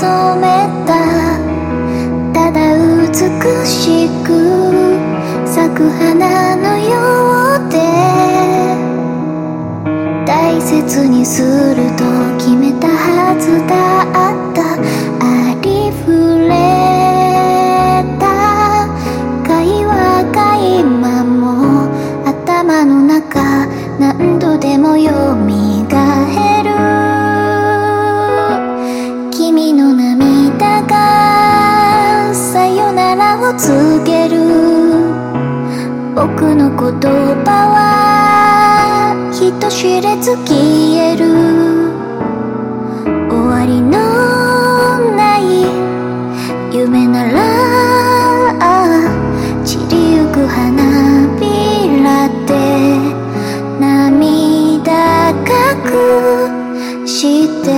染めた。ただ美しく咲く花のようで。大切にすると決めたはずだった。ありふれた。会話会話も頭の中何度でもよみがえ告げる。僕の言葉は人知れず消える。終わりのない夢なら散りゆく花びらで。涙隠して。